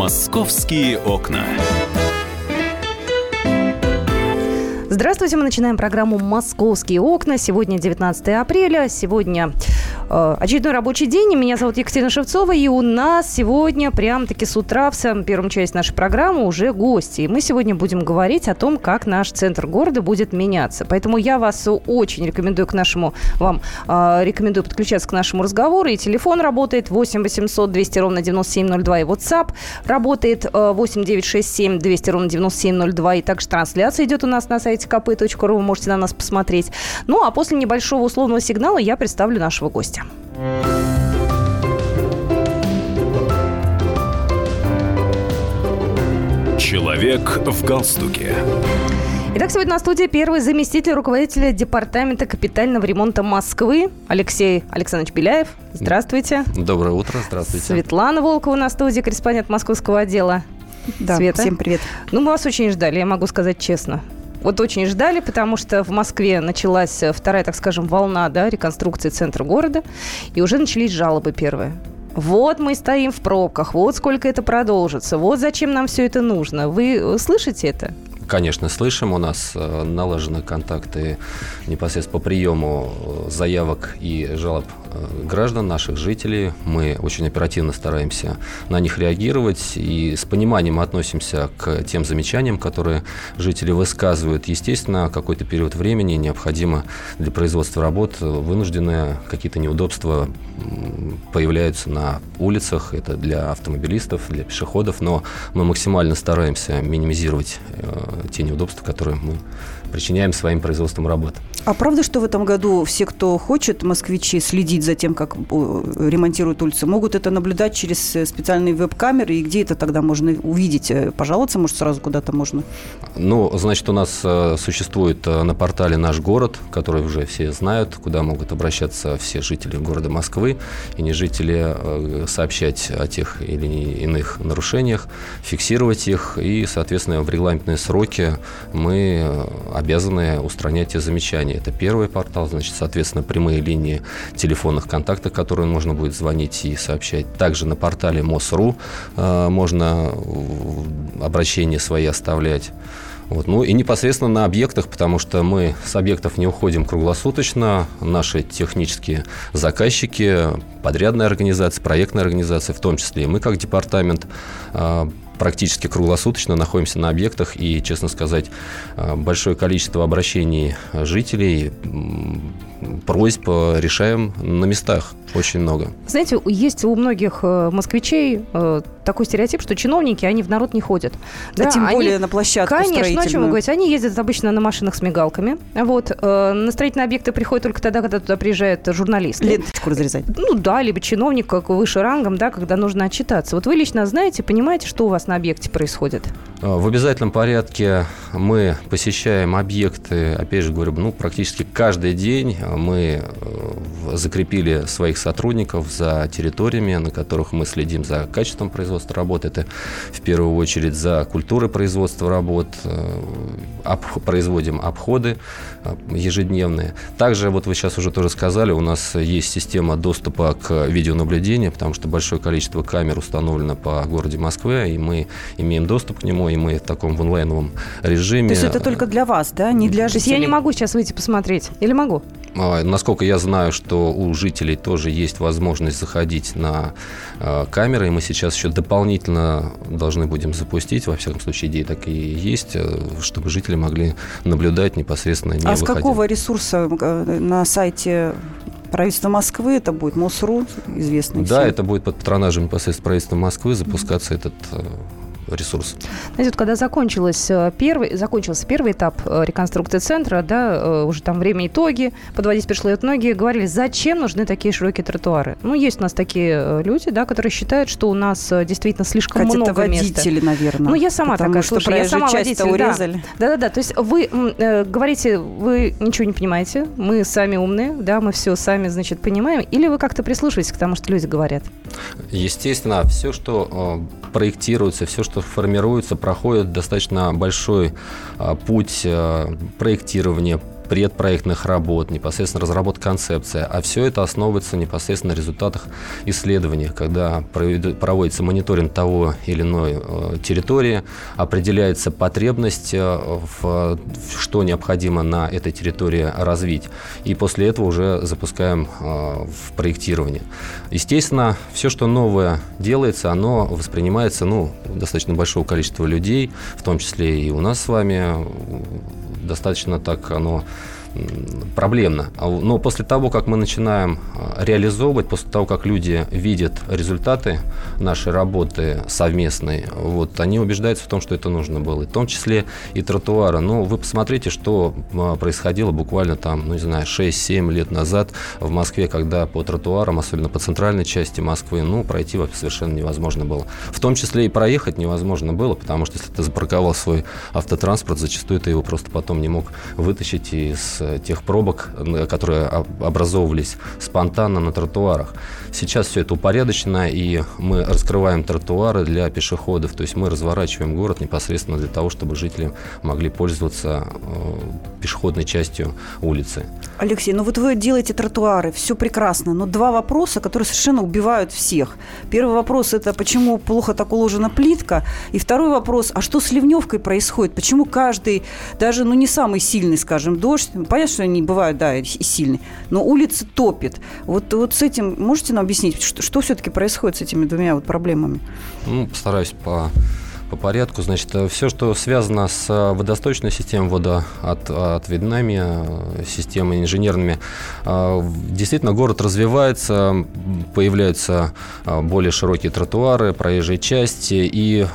Московские окна. Здравствуйте, мы начинаем программу «Московские окна». Сегодня 19 апреля. Сегодня очередной рабочий день. Меня зовут Екатерина Шевцова, и у нас сегодня прям-таки с утра в самом первом части нашей программы уже гости. И мы сегодня будем говорить о том, как наш центр города будет меняться. Поэтому я вас очень рекомендую к нашему, вам э, рекомендую подключаться к нашему разговору. И телефон работает 8 800 200 ровно 9702, и WhatsApp работает 8 967 200 ровно 9702, и также трансляция идет у нас на сайте kp.ru, вы можете на нас посмотреть. Ну, а после небольшого условного сигнала я представлю нашего гостя. Человек в галстуке. Итак, сегодня на студии первый заместитель руководителя Департамента капитального ремонта Москвы Алексей Александрович Беляев. Здравствуйте. Доброе утро, здравствуйте. Светлана Волкова на студии, корреспондент московского отдела. Да, Света. всем привет. Ну, мы вас очень ждали, я могу сказать честно вот очень ждали, потому что в Москве началась вторая, так скажем, волна да, реконструкции центра города, и уже начались жалобы первые. Вот мы стоим в пробках, вот сколько это продолжится, вот зачем нам все это нужно. Вы слышите это? Конечно, слышим. У нас э, налажены контакты непосредственно по приему э, заявок и жалоб э, граждан, наших жителей. Мы очень оперативно стараемся на них реагировать и с пониманием относимся к тем замечаниям, которые жители высказывают. Естественно, какой-то период времени необходимо для производства работ вынужденные какие-то неудобства появляются на улицах. Это для автомобилистов, для пешеходов, но мы максимально стараемся минимизировать те неудобства, которые мы причиняем своим производством работ. А правда, что в этом году все, кто хочет, москвичи, следить за тем, как ремонтируют улицы, могут это наблюдать через э, специальные веб-камеры? И где это тогда можно увидеть? Э, пожаловаться, может, сразу куда-то можно? Ну, значит, у нас э, существует на портале «Наш город», который уже все знают, куда могут обращаться все жители города Москвы, и не жители сообщать о тех или иных нарушениях, фиксировать их, и, соответственно, в регламентные сроки мы обязаны устранять те замечания. Это первый портал, значит, соответственно, прямые линии телефонных контактов, которые можно будет звонить и сообщать. Также на портале МОСРУ э, можно обращения свои оставлять. Вот. Ну и непосредственно на объектах, потому что мы с объектов не уходим круглосуточно. Наши технические заказчики, подрядная организация, проектная организация в том числе. Мы как департамент э, практически круглосуточно находимся на объектах и, честно сказать, э, большое количество обращений жителей, просьб решаем на местах очень много. Знаете, есть у многих э, москвичей э, такой стереотип, что чиновники, они в народ не ходят. Да, да тем они, более на площадку Конечно, ну о чем вы говорите? Они ездят обычно на машинах с мигалками. Вот. Э, на строительные объекты приходят только тогда, когда туда приезжают журналисты. Ленточку разрезать. Ну да, либо чиновник как выше рангом, да, когда нужно отчитаться. Вот вы лично знаете, понимаете, что у вас на объекте происходит? В обязательном порядке мы посещаем объекты, опять же говорю, ну, практически каждый день мы закрепили своих сотрудников за территориями, на которых мы следим за качеством производства работы. Это в первую очередь за культурой производства работ, э, об, производим обходы э, ежедневные. Также, вот вы сейчас уже тоже сказали, у нас есть система доступа к видеонаблюдению, потому что большое количество камер установлено по городе Москве, и мы имеем доступ к нему, и мы в таком в онлайновом режиме. То есть это только для вас, да, не для жителей? То есть я не могу сейчас выйти посмотреть, или могу? А, насколько я знаю, что у жителей тоже есть возможность заходить на э, камеры, и мы сейчас еще дополнительно должны будем запустить, во всяком случае, идея так и есть, э, чтобы жители могли наблюдать непосредственно не А с какого ресурса э, на сайте Правительство Москвы это будет МОСРУ, известный Да, всем. это будет под патронажем непосредственно правительства Москвы запускаться mm-hmm. этот ресурс. Знаете, вот когда закончилась э, первый, закончился первый этап э, реконструкции центра, да, э, уже там время итоги, подводить пришло, и многие говорили, зачем нужны такие широкие тротуары? Ну, есть у нас такие люди, да, которые считают, что у нас действительно слишком Хотя много это водители, места. наверное. Ну, я сама такая, что слушай, я сама водитель. урезали. Да. да, да, да. То есть вы э, говорите, вы ничего не понимаете, мы сами умные, да, мы все сами, значит, понимаем, или вы как-то прислушиваетесь к тому, что люди говорят? Естественно, все, что э, проектируется, все, что формируется, проходит достаточно большой а, путь а, проектирования, предпроектных работ, непосредственно разработка концепции. А все это основывается непосредственно на результатах исследований, когда проводится мониторинг того или иной э, территории, определяется потребность, э, в, что необходимо на этой территории развить. И после этого уже запускаем э, в проектирование. Естественно, все, что новое делается, оно воспринимается ну, достаточно большого количества людей, в том числе и у нас с вами достаточно так оно проблемно. А но после того, как мы начинаем а, реализовывать, после того, как люди видят результаты нашей работы совместной, вот, они убеждаются в том, что это нужно было. В том числе и тротуары. Ну, вы посмотрите, что а, происходило буквально там, ну, не знаю, 6-7 лет назад в Москве, когда по тротуарам, особенно по центральной части Москвы, ну, пройти совершенно невозможно было. В том числе и проехать невозможно было, потому что если ты запарковал свой автотранспорт, зачастую ты его просто потом не мог вытащить из тех пробок, которые образовывались спонтанно на тротуарах. Сейчас все это упорядочено, и мы раскрываем тротуары для пешеходов, то есть мы разворачиваем город непосредственно для того, чтобы жители могли пользоваться э, пешеходной частью улицы. Алексей, ну вот вы делаете тротуары, все прекрасно, но два вопроса, которые совершенно убивают всех. Первый вопрос – это почему плохо так уложена плитка, и второй вопрос – а что с ливневкой происходит? Почему каждый, даже ну не самый сильный, скажем, дождь, понятно, что они бывают, да, и сильные, но улица топит. Вот, вот с этим можете нам объяснить, что, что все-таки происходит с этими двумя вот проблемами? Ну, постараюсь по по порядку. Значит, э, все, что связано с э, водосточной системой, водоотведными э, системами инженерными, действительно город развивается, появляются более широкие тротуары, проезжие части, и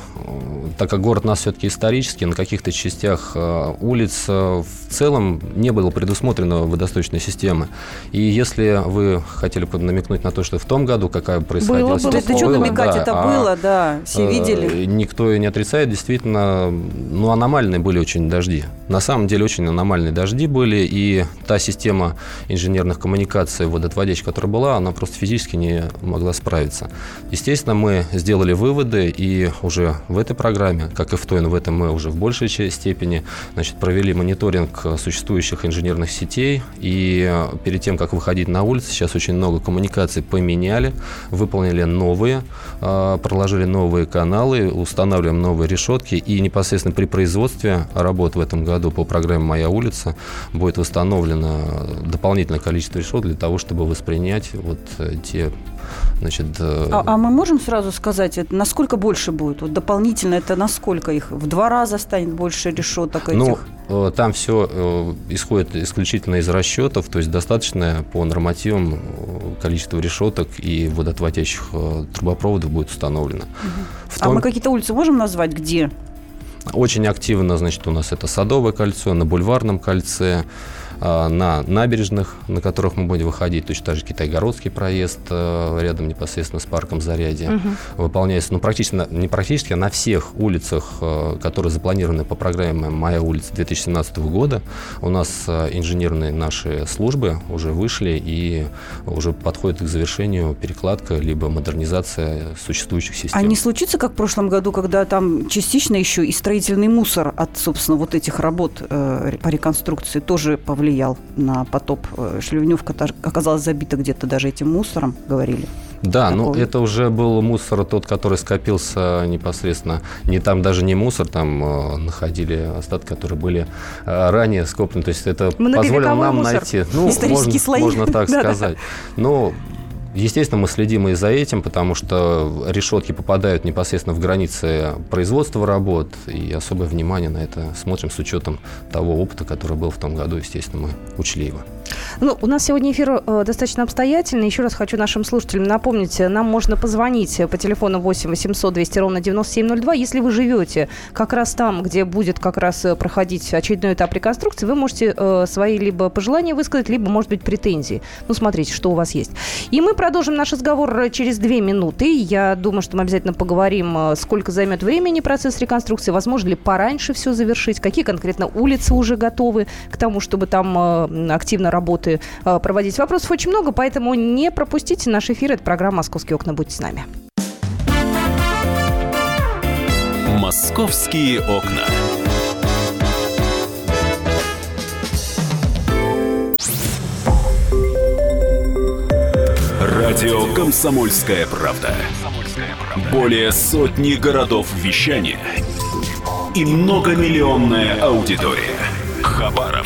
так как город у нас все-таки исторический, на каких-то частях улиц в целом не было предусмотрено водосточной системы. И если вы хотели бы намекнуть на то, что в том году какая происходила было, ситуация... Было, что намекать, да, это а, было, да, все видели. Никто не не отрицает, действительно, ну, аномальные были очень дожди. На самом деле очень аномальные дожди были, и та система инженерных коммуникаций водоотводящих, которая была, она просто физически не могла справиться. Естественно, мы сделали выводы, и уже в этой программе, как и в той, но в этом мы уже в большей степени значит, провели мониторинг существующих инженерных сетей, и перед тем, как выходить на улицу, сейчас очень много коммуникаций поменяли, выполнили новые, а, проложили новые каналы, устанавливаем новые решетки, и непосредственно при производстве работ в этом году по программе «Моя улица» будет восстановлено дополнительное количество решеток для того, чтобы воспринять вот э, те Значит, э, а, а мы можем сразу сказать, это насколько больше будет? Вот дополнительно это насколько их? В два раза станет больше решеток этих? Ну, там все э, исходит исключительно из расчетов, то есть достаточно по нормативам количество решеток и водоотводящих трубопроводов будет установлено. Угу. том... А мы какие-то улицы можем назвать, где? Очень активно, значит, у нас это Садовое кольцо, на Бульварном кольце, на набережных, на которых мы будем выходить, точно так же Китайгородский проезд э, рядом непосредственно с парком Зарядье угу. выполняется, ну, практически, не практически, а на всех улицах, э, которые запланированы по программе «Моя улица» 2017 года, у нас э, инженерные наши службы уже вышли и уже подходит к завершению перекладка либо модернизация существующих систем. А не случится, как в прошлом году, когда там частично еще и строительный мусор от, собственно, вот этих работ по реконструкции тоже повлиял повлиял на потоп. Э, Шлевневка оказалась забита где-то даже этим мусором, говорили. Да, ну это уже был мусор тот, который скопился непосредственно. Не там даже не мусор, там э, находили остатки, которые были э, ранее скоплены. То есть это позволило нам мусор. найти. Ну, можно, слои. можно так сказать. Но Естественно, мы следим и за этим, потому что решетки попадают непосредственно в границы производства работ, и особое внимание на это смотрим с учетом того опыта, который был в том году. Естественно, мы учли его. Ну, у нас сегодня эфир э, достаточно обстоятельный. Еще раз хочу нашим слушателям напомнить, нам можно позвонить по телефону 8 800 200 ровно 9702. Если вы живете как раз там, где будет как раз э, проходить очередной этап реконструкции, вы можете э, свои либо пожелания высказать, либо, может быть, претензии. Ну, смотрите, что у вас есть. И мы продолжим наш разговор э, через две минуты. Я думаю, что мы обязательно поговорим, э, сколько займет времени процесс реконструкции, возможно ли пораньше все завершить, какие конкретно улицы уже готовы к тому, чтобы там э, активно работы э, проводить. Вопросов очень много, поэтому не пропустите наш эфир. Это программа «Московские окна». Будьте с нами. «Московские окна». Радио «Комсомольская правда». Более сотни городов вещания – и многомиллионная аудитория. Хабаров.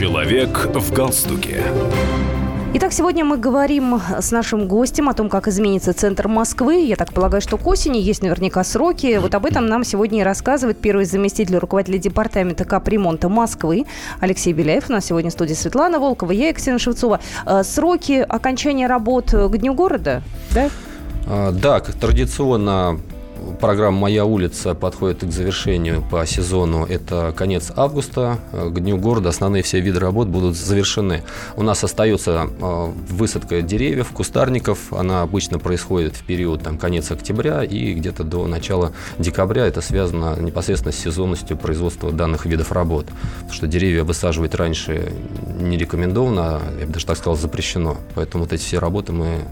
Человек в галстуке. Итак, сегодня мы говорим с нашим гостем о том, как изменится центр Москвы. Я так полагаю, что к осени есть наверняка сроки. Вот об этом нам сегодня и рассказывает первый заместитель руководителя департамента капремонта Москвы Алексей Беляев. У нас сегодня в студии Светлана Волкова, я Екатерина Шевцова. Э, сроки окончания работ к Дню города, да? А, да, как традиционно программа «Моя улица» подходит к завершению по сезону. Это конец августа. К Дню города основные все виды работ будут завершены. У нас остается э, высадка деревьев, кустарников. Она обычно происходит в период там, конец октября и где-то до начала декабря. Это связано непосредственно с сезонностью производства данных видов работ. Потому что деревья высаживать раньше не рекомендовано, я бы даже так сказал, запрещено. Поэтому вот эти все работы мы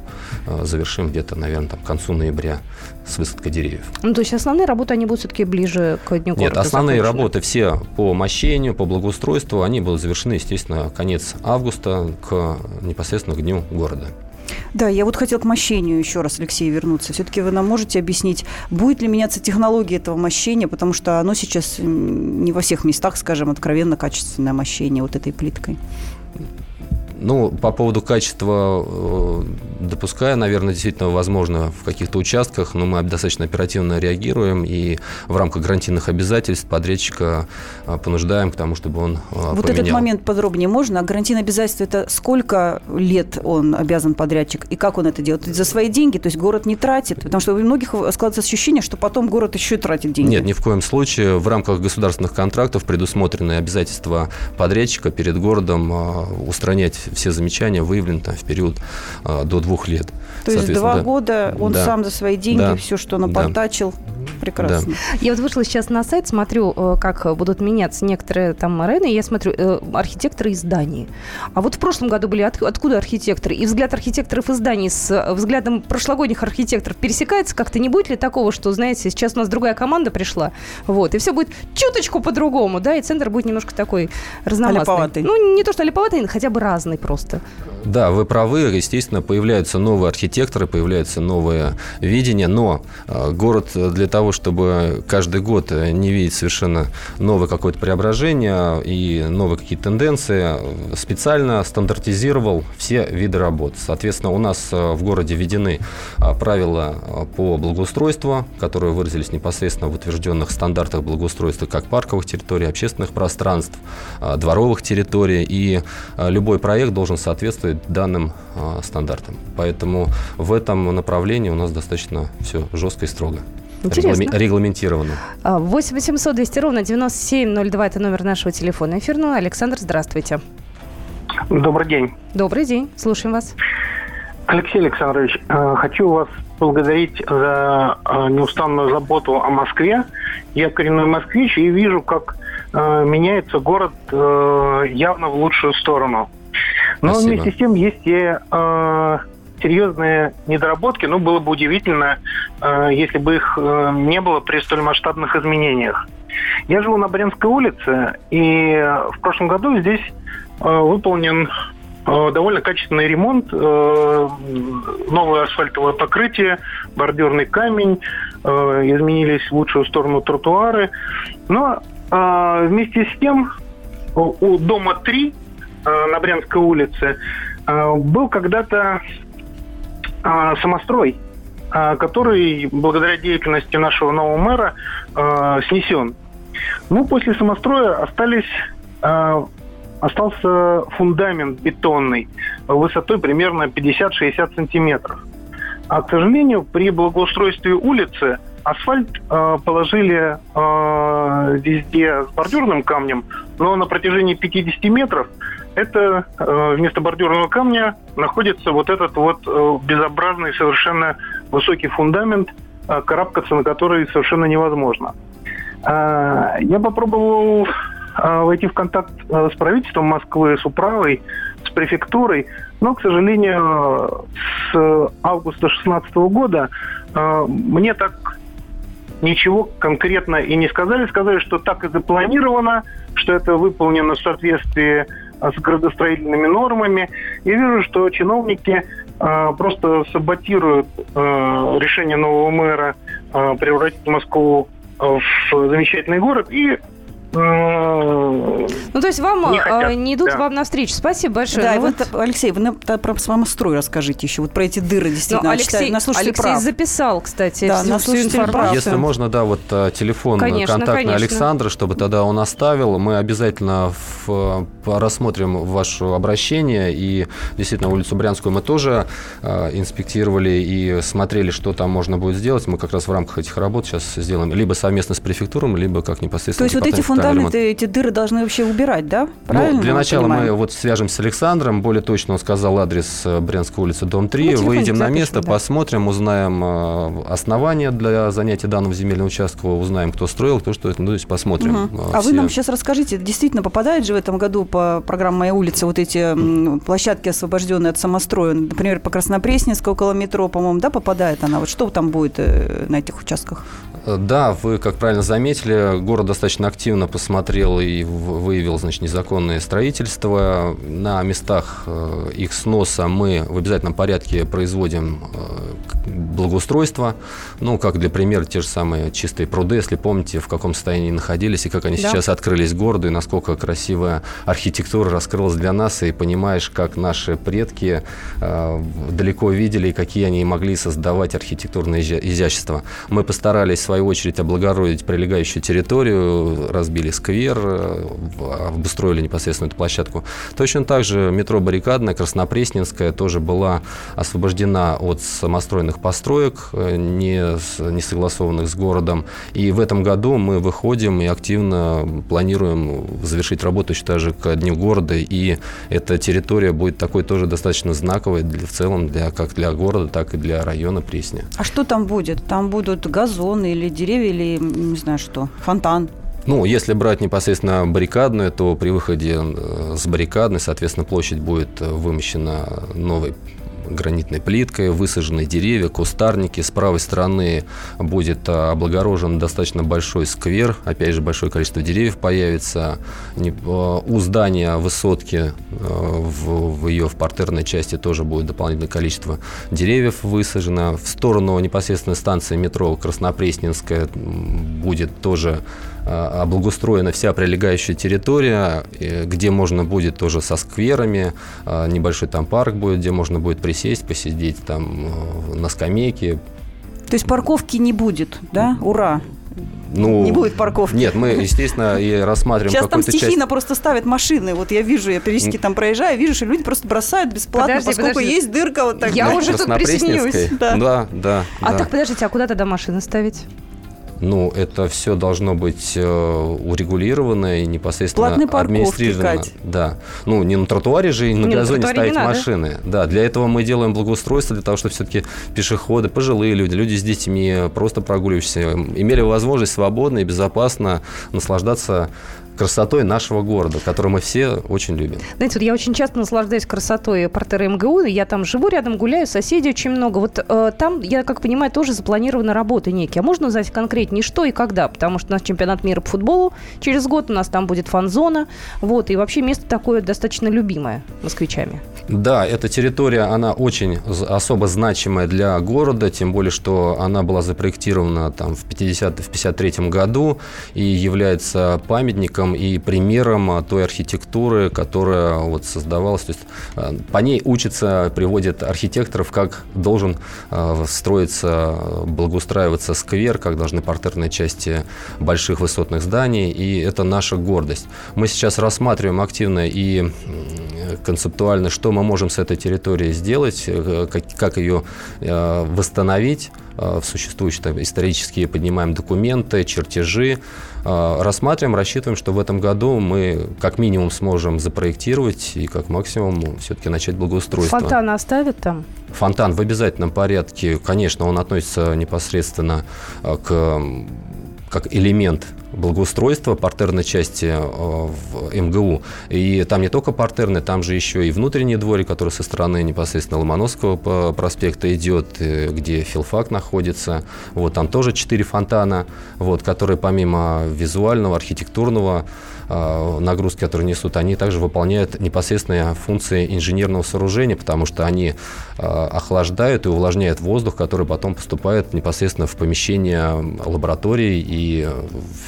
э, завершим где-то, наверное, там, к концу ноября с высадкой деревьев. Ну, то есть основные работы, они будут все-таки ближе к Дню Нет, города основные закончены? работы все по мощению, по благоустройству, они будут завершены, естественно, конец августа к непосредственно к Дню города. Да, я вот хотел к мощению еще раз, Алексей, вернуться. Все-таки вы нам можете объяснить, будет ли меняться технология этого мощения, потому что оно сейчас не во всех местах, скажем, откровенно качественное мощение вот этой плиткой. Ну, по поводу качества э, допускаю, наверное, действительно возможно в каких-то участках, но мы достаточно оперативно реагируем и в рамках гарантийных обязательств подрядчика э, понуждаем к тому, чтобы он э, Вот поменял. этот момент подробнее можно? А гарантийное обязательство – это сколько лет он обязан подрядчик? И как он это делает? За свои деньги? То есть город не тратит? Потому что у многих складывается ощущение, что потом город еще и тратит деньги. Нет, ни в коем случае. В рамках государственных контрактов предусмотрены обязательства подрядчика перед городом устранять все замечания, выявленные там, в период э, до двух лет. То есть два да. года он Да. сам за свои деньги Да. все, что Да. Прекрасно. Я вот вышла сейчас на сайт, смотрю, э, как будут меняться некоторые там районы, и я смотрю, э, архитекторы из Дании. А вот в прошлом году были от- откуда архитекторы? И взгляд архитекторов из Дании с э, взглядом прошлогодних архитекторов пересекается как-то? Не будет ли такого, что, знаете, сейчас у нас другая команда пришла, вот, и все будет чуточку по-другому, да, и центр будет немножко такой разномастный. Аляповатый. Ну, не то, что аляповатый, хотя бы разный просто. Да, вы правы. Естественно, появляются новые архитекторы, появляется новое видение. Но э, город для того, чтобы каждый год э, не видеть совершенно новое какое-то преображение и новые какие-то тенденции, э, специально стандартизировал все виды работ. Соответственно, у нас в городе введены правила по благоустройству, которые выразились непосредственно в утвержденных стандартах благоустройства как парковых территорий, общественных пространств, дворовых территорий. И любой проект должен соответствовать данным э, стандартам. Поэтому в этом направлении у нас достаточно все жестко и строго. Интересно. Регламе- регламентировано. А, 8 800 200 ровно 9702 это номер нашего телефона эфирного. Александр, здравствуйте. Добрый день. Добрый день, слушаем вас. Алексей Александрович, э, хочу вас благодарить за э, неустанную заботу о Москве. Я коренной москвич и вижу, как э, меняется город явно в лучшую сторону. Но Спасибо. вместе с тем есть и э, серьезные недоработки. Ну, было бы удивительно, э, если бы их э, не было при столь масштабных изменениях. Я живу на Брянской улице, и в прошлом году здесь э, выполнен э, довольно качественный ремонт, э, новое асфальтовое покрытие, бордюрный камень, э, изменились в лучшую сторону тротуары. Но э, вместе с тем у дома 3 э, на Брянской улице э, был когда-то э, самострой, э, который благодаря деятельности нашего нового мэра э, снесен. Ну, после самостроя остались э, остался фундамент бетонный высотой примерно 50-60 сантиметров. А, к сожалению, при благоустройстве улицы асфальт э, положили э, везде с бордюрным камнем, но на протяжении 50 метров это э, вместо бордюрного камня находится вот этот вот э, безобразный совершенно высокий фундамент, э, карабкаться на который совершенно невозможно. Я попробовал войти в контакт с правительством Москвы, с управой, с префектурой, но, к сожалению, с августа 2016 года мне так ничего конкретно и не сказали. Сказали, что так и запланировано, что это выполнено в соответствии с градостроительными нормами. Я вижу, что чиновники э, просто саботируют э, решение нового мэра превратить Москву в замечательный город и то есть вам не, хотят, не идут да. вам навстречу. Спасибо большое. Да, ну, вот, вот, Алексей, вы про самострой расскажите еще, вот про эти дыры действительно. Ну, Алексей, Алексей прав. записал, кстати, да, всю, всю информацию. Если можно, да, вот телефон конечно, контактный конечно. Александра, чтобы тогда он оставил, мы обязательно в, рассмотрим ваше обращение, и действительно улицу Брянскую мы тоже э, инспектировали и смотрели, что там можно будет сделать. Мы как раз в рамках этих работ сейчас сделаем либо совместно с префектуром, либо как непосредственно. То есть вот эти фундаменты, эти дыры должны вообще убирать, да? Правильно? Ну, для начала понимаем? мы вот свяжемся с Александром. Более точно он сказал адрес э, Брянской улицы, дом 3. Ну, Выйдем на место, да. посмотрим, узнаем э, основания для занятия данного земельного участка, узнаем, кто строил, кто что это, ну, то есть посмотрим. Угу. А вы нам сейчас расскажите, действительно попадает же в этом году по программе «Моя улица» вот эти площадки, освобожденные от самостроя, например, по Краснопресненской около метро, по-моему, да, попадает она? Вот что там будет на этих участках? Да, вы, как правильно заметили, город достаточно активно посмотрел и выявил значит, незаконное строительство. На местах э, их сноса мы в обязательном порядке производим благоустройство. Ну, как для примера, те же самые чистые пруды, если помните, в каком состоянии находились и как они да. сейчас открылись городу, и насколько красивая архитектура раскрылась для нас, и понимаешь, как наши предки э, далеко видели, и какие они могли создавать архитектурное изящество. Мы постарались свою очередь облагородить прилегающую территорию, разбили сквер, э, обустроили непосредственно эту площадку. Точно так же метро Баррикадная, Краснопресненская тоже была освобождена от самостроенных построек, э, не, не согласованных с городом. И в этом году мы выходим и активно планируем завершить работу еще даже к Дню города. И эта территория будет такой тоже достаточно знаковой для, в целом для, как для города, так и для района Пресня. А что там будет? Там будут газоны или деревья, или не знаю что, фонтан? Ну, если брать непосредственно баррикадную, то при выходе э, с баррикадной, соответственно, площадь будет вымощена новой гранитной плиткой, высажены деревья, кустарники. С правой стороны будет а, облагорожен достаточно большой сквер. Опять же, большое количество деревьев появится. А, у здания высотки а, в, ее в партерной части тоже будет дополнительное количество деревьев высажено. В сторону непосредственно станции метро Краснопресненская будет тоже а, облагустроена вся прилегающая территория, где можно будет тоже со скверами, а, небольшой там парк будет, где можно будет присесть, посидеть там э, на скамейке. То есть парковки не будет, да? Ура! Ну, не будет парковки. Нет, мы, естественно, и рассматриваем Сейчас там стихийно часть... просто ставят машины. Вот я вижу, я периодически там проезжаю, вижу, что люди просто бросают бесплатно, подожди, поскольку подожди. есть дырка вот так. Я уже тут присоединюсь. Да, да. да а да. так, подождите, а куда тогда машины ставить? Ну, это все должно быть э, урегулировано и непосредственно администрировано. Да. Ну, не на тротуаре же и на не газоне на ставить машины. Да, для этого мы делаем благоустройство, для того, чтобы все-таки пешеходы, пожилые люди, люди с детьми, просто прогуливающиеся, имели возможность свободно и безопасно наслаждаться красотой нашего города, который мы все очень любим. Знаете, вот я очень часто наслаждаюсь красотой портера МГУ. Я там живу рядом, гуляю, соседей очень много. Вот э, там, я как понимаю, тоже запланированы работы некие. А можно узнать конкретнее, что и когда? Потому что у нас чемпионат мира по футболу через год, у нас там будет фан-зона. Вот, и вообще место такое достаточно любимое москвичами. Да, эта территория, она очень особо значимая для города, тем более, что она была запроектирована там в 50 в 53 году и является памятником примером и примером а, той архитектуры, которая вот создавалась. То есть а, по ней учатся, приводят архитекторов, как должен а, строиться, благоустраиваться сквер, как должны партерные части больших высотных зданий, и это наша гордость. Мы сейчас рассматриваем активно и концептуально, что мы можем с этой территорией сделать, как, как ее восстановить в существующие там, исторические, поднимаем документы, чертежи, рассматриваем, рассчитываем, что в этом году мы как минимум сможем запроектировать и как максимум все-таки начать благоустройство. Фонтан оставят там? Фонтан в обязательном порядке, конечно, он относится непосредственно к как элемент благоустройства партерной части э, в МГУ. И там не только партерный, там же еще и внутренний дворик, который со стороны непосредственно Ломоносского проспекта идет, э, где филфак находится. Вот там тоже четыре фонтана, вот, которые помимо визуального, архитектурного Э, нагрузки, которые несут, они также выполняют непосредственные функции инженерного сооружения, потому что они э, охлаждают и увлажняют воздух, который потом поступает непосредственно в помещение лаборатории и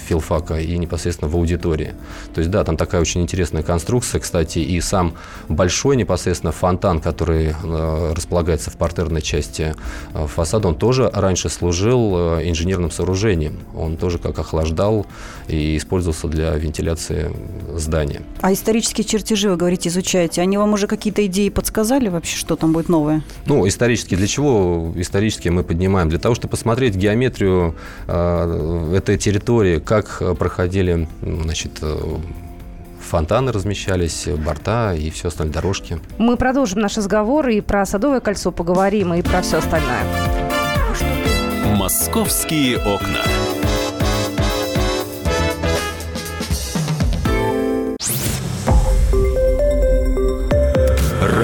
филфака, и непосредственно в аудитории. То есть, да, там такая очень интересная конструкция, кстати, и сам большой непосредственно фонтан, который э, располагается в партерной части фасада, он тоже раньше служил инженерным сооружением. Он тоже как охлаждал и использовался для вентиляции конструкции здания. А исторические чертежи, вы говорите, изучаете, они вам уже какие-то идеи подсказали вообще, что там будет новое? Ну, исторически. Для чего исторически мы поднимаем? Для того, чтобы посмотреть геометрию э, этой территории, как проходили, значит, э, фонтаны размещались, борта и все остальные дорожки. Мы продолжим наш разговор и про Садовое кольцо поговорим, и про все остальное. Московские окна.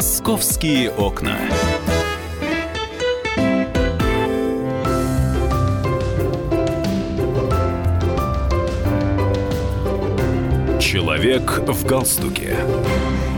Московские окна. Человек в галстуке.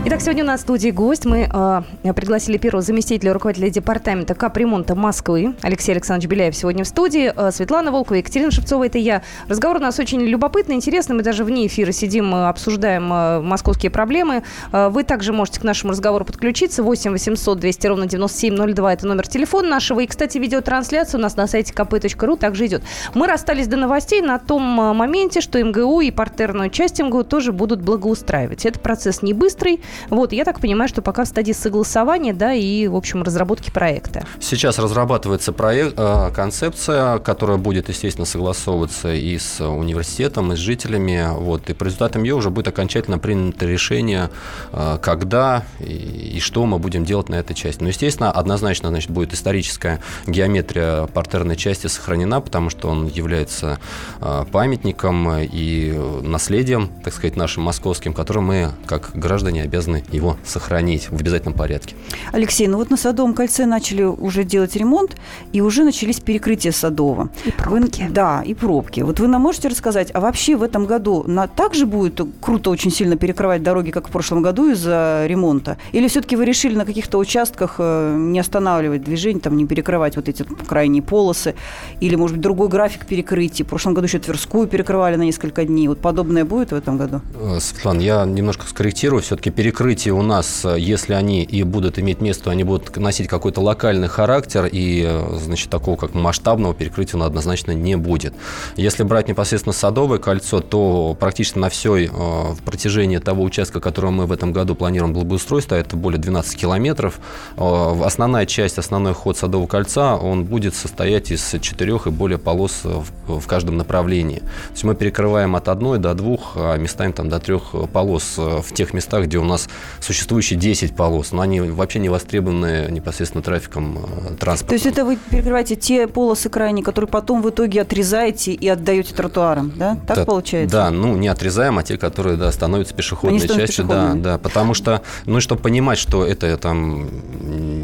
Итак, сегодня у нас в студии гость. Мы э, пригласили первого заместителя руководителя департамента капремонта Москвы Алексей Александрович Беляев сегодня в студии. Э, Светлана Волкова, Екатерина Шевцова, это я. Разговор у нас очень любопытный, интересный. Мы даже вне эфира сидим, обсуждаем э, московские проблемы. Э, вы также можете к нашему разговору подключиться. 8 800 200 ровно 9702 это номер телефона нашего. И, кстати, видеотрансляция у нас на сайте kp.ru также идет. Мы расстались до новостей на том моменте, что МГУ и партерную часть МГУ тоже будут благоустраивать. Это процесс не быстрый. Вот, я так понимаю, что пока в стадии согласования, да, и, в общем, разработки проекта. Сейчас разрабатывается проект, э, концепция, которая будет, естественно, согласовываться и с университетом, и с жителями, вот, и по результатам ее уже будет окончательно принято решение, э, когда и, что мы будем делать на этой части. Но, естественно, однозначно, значит, будет историческая геометрия партерной части сохранена, потому что он является э, памятником и наследием, так сказать, нашим московским, которым мы, как граждане, обязаны обязаны его сохранить в обязательном порядке. Алексей, ну вот на Садовом кольце начали уже делать ремонт, и уже начались перекрытия Садова. И пробки. Вы, да, и пробки. Вот вы нам можете рассказать, а вообще в этом году на, также будет круто очень сильно перекрывать дороги, как в прошлом году из-за ремонта? Или все-таки вы решили на каких-то участках э, не останавливать движение, там, не перекрывать вот эти крайние полосы? Или, может быть, другой график перекрытия? В прошлом году еще Тверскую перекрывали на несколько дней. Вот подобное будет в этом году? Э, Светлана, я немножко скорректирую. Все-таки перекрытие перекрытия у нас, э, если они и будут иметь место, они будут носить какой-то локальный характер, и, э, значит, такого как масштабного перекрытия у однозначно не будет. Если брать непосредственно Садовое кольцо, то практически на всей в протяжении того участка, который мы в этом году планируем благоустройство, это более 12 километров, э, основная часть, основной ход Садового кольца, он будет состоять из четырех и более полос в, в каждом направлении. То есть мы перекрываем от одной до двух, а местами там до трех полос в тех местах, где у нас существующие 10 полос, но они вообще не востребованы непосредственно трафиком э, транспорта. То есть это вы перекрываете те полосы крайние, которые потом в итоге отрезаете и отдаете тротуарам, да? Так да, получается? Да, ну не отрезаем, а те, которые да, становятся пешеходной частью. Да, да, потому что, ну чтобы понимать, что это там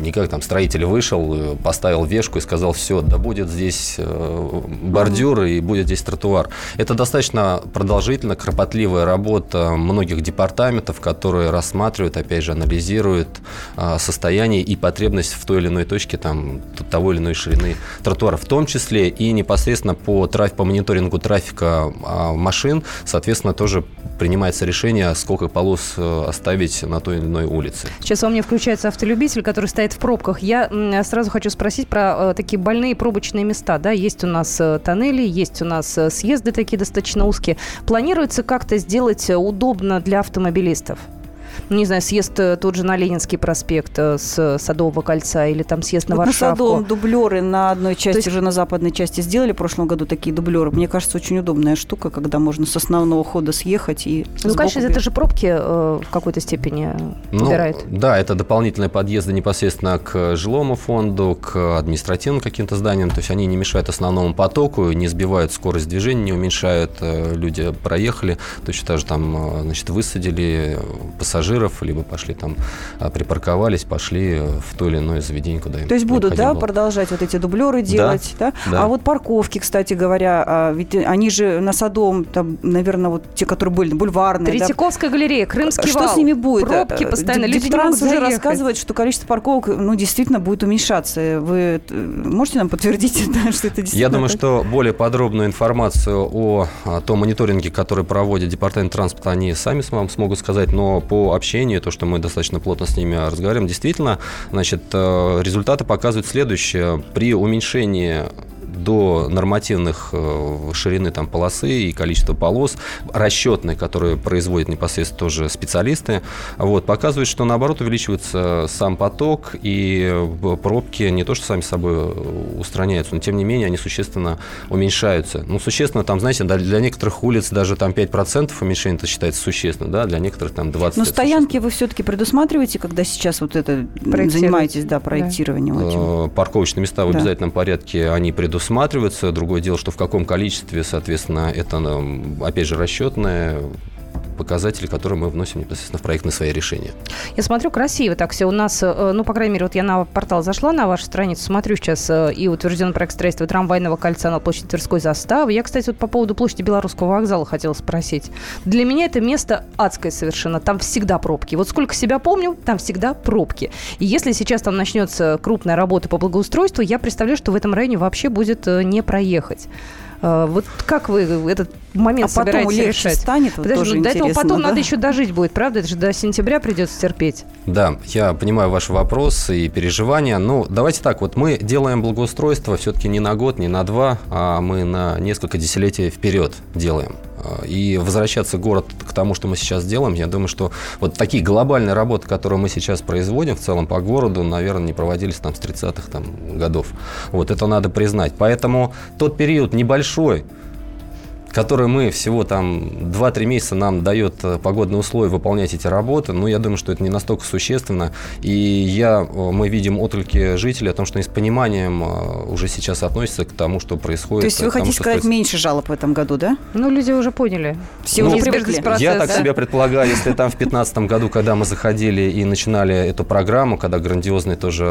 не как там строитель вышел, э, поставил вешку и сказал, все, да будет здесь э, бордюр и будет здесь тротуар. Это достаточно продолжительная, кропотливая работа многих департаментов, которые рассматривают, опять же, анализируют э, состояние и потребность в той или иной точке там, того или иной ширины тротуара, в том числе и непосредственно по, траф, по мониторингу трафика а, машин, соответственно, тоже принимается решение, сколько полос э, оставить на той или иной улице. Сейчас у меня включается автолюбитель, который стоит в пробках. Я сразу хочу спросить про э, такие больные пробочные места. Да, есть у нас э, тоннели, есть у нас съезды такие достаточно узкие. Планируется как-то сделать удобно для автомобилистов? Не знаю, съезд э, тот же на Ленинский проспект э, с Садового кольца или там съезд на вот Варшавку. На Садовом дублеры на одной части, есть... уже на западной части сделали в прошлом году такие дублеры. Мне кажется, очень удобная штука, когда можно с основного хода съехать и Ну, конечно, это же пробки э, в какой-то степени ну, убирает. Да, это дополнительные подъезды непосредственно к жилому фонду, к административным каким-то зданиям. То есть они не мешают основному потоку, не сбивают скорость движения, не уменьшают. Люди проехали, точно так же там, значит, высадили пассажиров пассажиров, либо пошли там, а, припарковались, пошли в то или иное заведение, куда им То есть будут, да, было. продолжать вот эти дублеры делать, да? да? да? А вот парковки, кстати говоря, а, ведь они же на Садовом, там, наверное, вот те, которые были, бульварные. Третьяковская да? галерея, Крымский Что вал. с ними будет? Пробки постоянно, люди Транс уже рассказывает, что количество парковок, ну, действительно будет уменьшаться. Вы э, можете нам подтвердить, что это действительно Я думаю, так? что более подробную информацию о, том мониторинге, который проводит Департамент транспорта, они сами смогут сказать, но по общению, то, что мы достаточно плотно с ними разговариваем, действительно, значит, э, результаты показывают следующее. При уменьшении до нормативных э, ширины там, полосы и количества полос, расчетные, которые производят непосредственно тоже специалисты, вот, показывают, что наоборот увеличивается сам поток, и пробки не то, что сами собой устраняются, но тем не менее они существенно уменьшаются. Ну, существенно, там, знаете, для некоторых улиц даже там 5% уменьшения это считается существенно, да, для некоторых там 20%. Но стоянки вы все-таки предусматриваете, когда сейчас вот это занимаетесь, да, проектированием? Да. Этим? Парковочные места в да. обязательном порядке, они предусматриваются рассматривается. Другое дело, что в каком количестве, соответственно, это, опять же, расчетное показатели, которые мы вносим непосредственно в проектные свои решения. Я смотрю, красиво так все. У нас, э, ну, по крайней мере, вот я на портал зашла, на вашу страницу, смотрю сейчас э, и утвержден проект строительства трамвайного кольца на площади Тверской заставы. Я, кстати, вот по поводу площади Белорусского вокзала хотела спросить. Для меня это место адское совершенно. Там всегда пробки. Вот сколько себя помню, там всегда пробки. И если сейчас там начнется крупная работа по благоустройству, я представляю, что в этом районе вообще будет э, не проехать. Вот как вы этот момент а собираетесь потом легче решать? станет, вот Подожди, ну, до этого потом да? надо еще дожить будет, правда? Это же до сентября придется терпеть. Да, я понимаю ваши вопросы и переживания. Ну, давайте так, вот мы делаем благоустройство все-таки не на год, не на два, а мы на несколько десятилетий вперед делаем. А, и возвращаться город к тому, что мы сейчас делаем, я думаю, что вот такие глобальные работы, которые мы сейчас производим в целом по городу, наверное, не проводились там с 30-х там, годов. Вот это надо признать. Поэтому тот период небольшой, который мы всего там 2-3 месяца нам дает э, погодные условия выполнять эти работы, ну, я думаю, что это не настолько существенно. И я, э, мы видим отклики жителей о том, что они с пониманием э, уже сейчас относятся к тому, что происходит. То есть вы хотите сказать, происходит... меньше жалоб в этом году, да? Ну, люди уже поняли. Все ну, уже привыкли. Процесс, я так да? себе предполагаю, если там в 2015 году, когда мы заходили и начинали эту программу, когда грандиозные тоже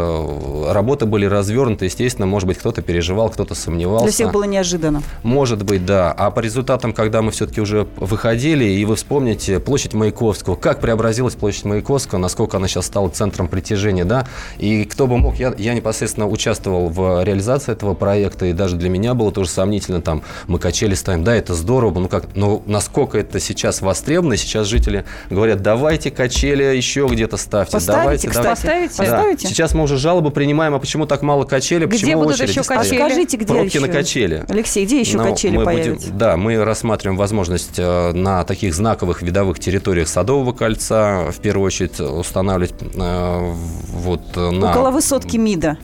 работы были развернуты, естественно, может быть, кто-то переживал, кто-то сомневался. Для всех было неожиданно. Может быть, да. А по результатам, когда мы все-таки уже выходили, и вы вспомните площадь Маяковского, как преобразилась площадь Маяковского, насколько она сейчас стала центром притяжения, да, и кто бы мог, я, я непосредственно участвовал в реализации этого проекта, и даже для меня было тоже сомнительно, там, мы качели ставим, да, это здорово, ну как, но насколько это сейчас востребовано, сейчас жители говорят, давайте качели еще где-то ставьте, Поставите, давайте, кстати. давайте. Поставите? Да. Поставите? Сейчас мы уже жалобы принимаем, а почему так мало качели, где почему будут очереди еще стоят? качели? А скажите, где Пробки еще? на качели. Алексей, где еще Но качели мы появятся? Будем, да, мы рассматриваем возможность э, на таких знаковых видовых территориях Садового кольца, в первую очередь, устанавливать э, вот э, на... Около высотки МИДа.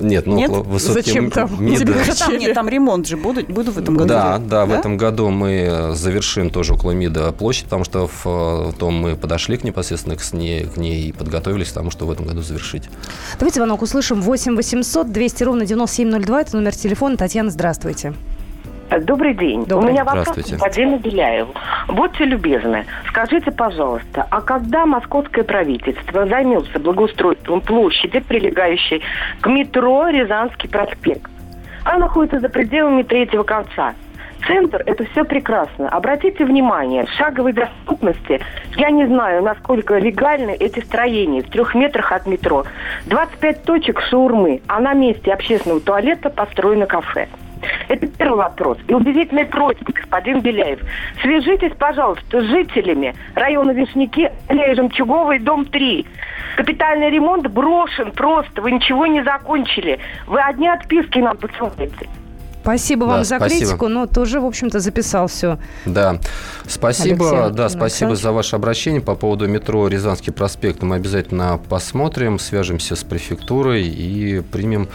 Нет, ну, Нет? высотки Зачем там? МИДа. Там, нет, там ремонт же будут, будут в этом году? Да, да, да, в этом году мы завершим тоже около МИДа площадь, потому что в том мы подошли к непосредственно к ней, к ней и подготовились к тому, что в этом году завершить. Давайте звонок услышим. 8 800 200 ровно 9702. Это номер телефона. Татьяна, здравствуйте. Добрый день. Добрый. У меня вопрос к господину Беляеву. Будьте любезны, скажите, пожалуйста, а когда московское правительство займется благоустройством площади, прилегающей к метро Рязанский проспект? Она находится за пределами третьего конца. Центр – это все прекрасно. Обратите внимание, в шаговой доступности, я не знаю, насколько легальны эти строения, в трех метрах от метро. 25 точек шаурмы, а на месте общественного туалета построено кафе. Это первый вопрос. И убедительная просьба, господин Беляев. Свяжитесь, пожалуйста, с жителями района Вишняки, аллея Жемчуговой, дом 3. Капитальный ремонт брошен просто. Вы ничего не закончили. Вы одни отписки нам посылаете. Спасибо вам Да, за спасибо. критику, но тоже, в общем-то, записал все. Да, спасибо, Алексей да, спасибо за ваше обращение по поводу метро Рязанский проспект. Мы обязательно посмотрим, свяжемся с префектурой и примем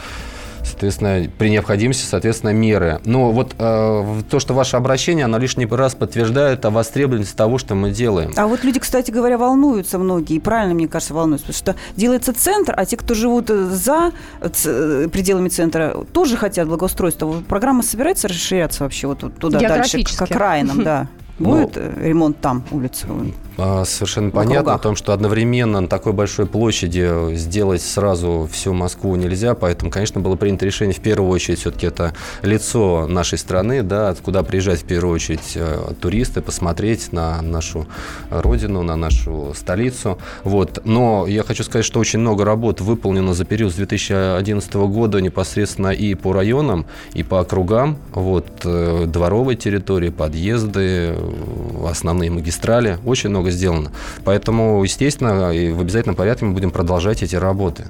соответственно, при необходимости, соответственно, меры. Но вот э, то, что ваше обращение, оно лишний раз подтверждает о востребованности того, что мы делаем. А вот люди, кстати говоря, волнуются многие, и правильно, мне кажется, волнуются, потому что делается центр, а те, кто живут э, за э, э, пределами центра, тоже хотят благоустройства. Программа собирается расширяться вообще вот туда дальше, к окраинам, да? Ну, Будет э, ремонт там, улицы? А, Совершенно понятно о том, что одновременно на такой большой площади сделать сразу всю Москву нельзя, поэтому, конечно, было принято решение в первую очередь все-таки это лицо нашей страны, да, куда приезжать в первую очередь э, туристы, посмотреть на нашу родину, на нашу столицу. Вот. Но я хочу сказать, что очень много работ выполнено за период с 2011 года непосредственно и по районам, и по округам, вот, э, дворовой территории, подъезды, э, основные магистрали. Очень много сделано. Поэтому, естественно, и в обязательном порядке мы будем продолжать эти работы.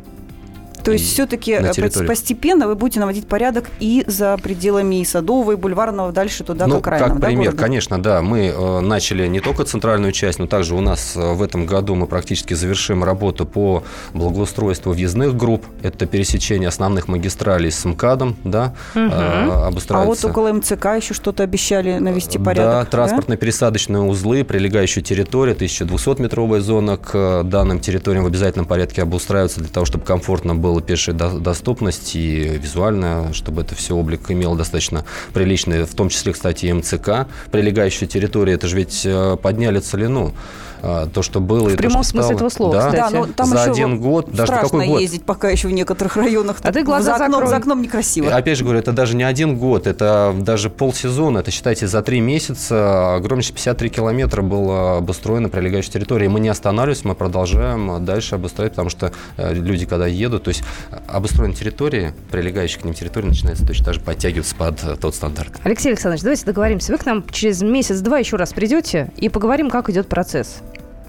То есть все-таки территории. постепенно вы будете наводить порядок и за пределами и Садового, и Бульварного, дальше туда, ну, к окраинам, как да, пример, города? конечно, да. Мы э, начали не только центральную часть, но также у нас э, в этом году мы практически завершим работу по благоустройству въездных групп. Это пересечение основных магистралей с МКАДом, да, э, А вот около МЦК еще что-то обещали навести порядок. Да, транспортно-пересадочные узлы, прилегающая территория, 1200-метровая зона к э, данным территориям в обязательном порядке обустраивается для того, чтобы комфортно было до- доступность и визуально, чтобы это все облик имело достаточно приличный, в том числе, кстати, и МЦК. Прилегающая территория, это же ведь э, подняли целину. А, То, что было В и то, прямом что смысле стало. этого слова, да, кстати. Да, но там За еще один год, даже страшно какой год? ездить пока еще в некоторых районах. А ты глаза за окном, за окном некрасиво. Опять же говорю, это даже не один год, это даже полсезона. Это, считайте, за три месяца огромнейшие 53 километра было обустроено прилегающей территории. Мы не останавливаемся, мы продолжаем дальше обустраивать, потому что э, люди, когда едут, то есть обустроенные территории, прилегающие к ним территории, начинается точно так же подтягиваться под тот стандарт. Алексей Александрович, давайте договоримся. Вы к нам через месяц-два еще раз придете и поговорим, как идет процесс.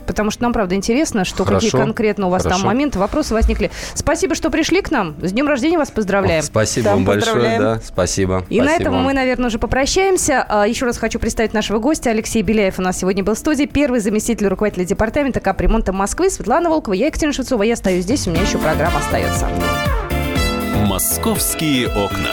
Потому что нам, правда, интересно, что какие Хорошо. конкретно у вас там Хорошо. моменты, вопросы возникли. Спасибо, что пришли к нам. С днем рождения вас поздравляем. Спасибо Да, вам большое. Да, спасибо. И на спасибо этом вам. мы, наверное, уже попрощаемся. А, Еще раз хочу представить нашего гостя. Алексей Беляев у нас сегодня был в студии. Первый заместитель руководителя департамента капремонта Москвы Светлана Волкова. Я Екатерина Шевцова. Я остаюсь здесь. У меня еще программа остается. Московские окна.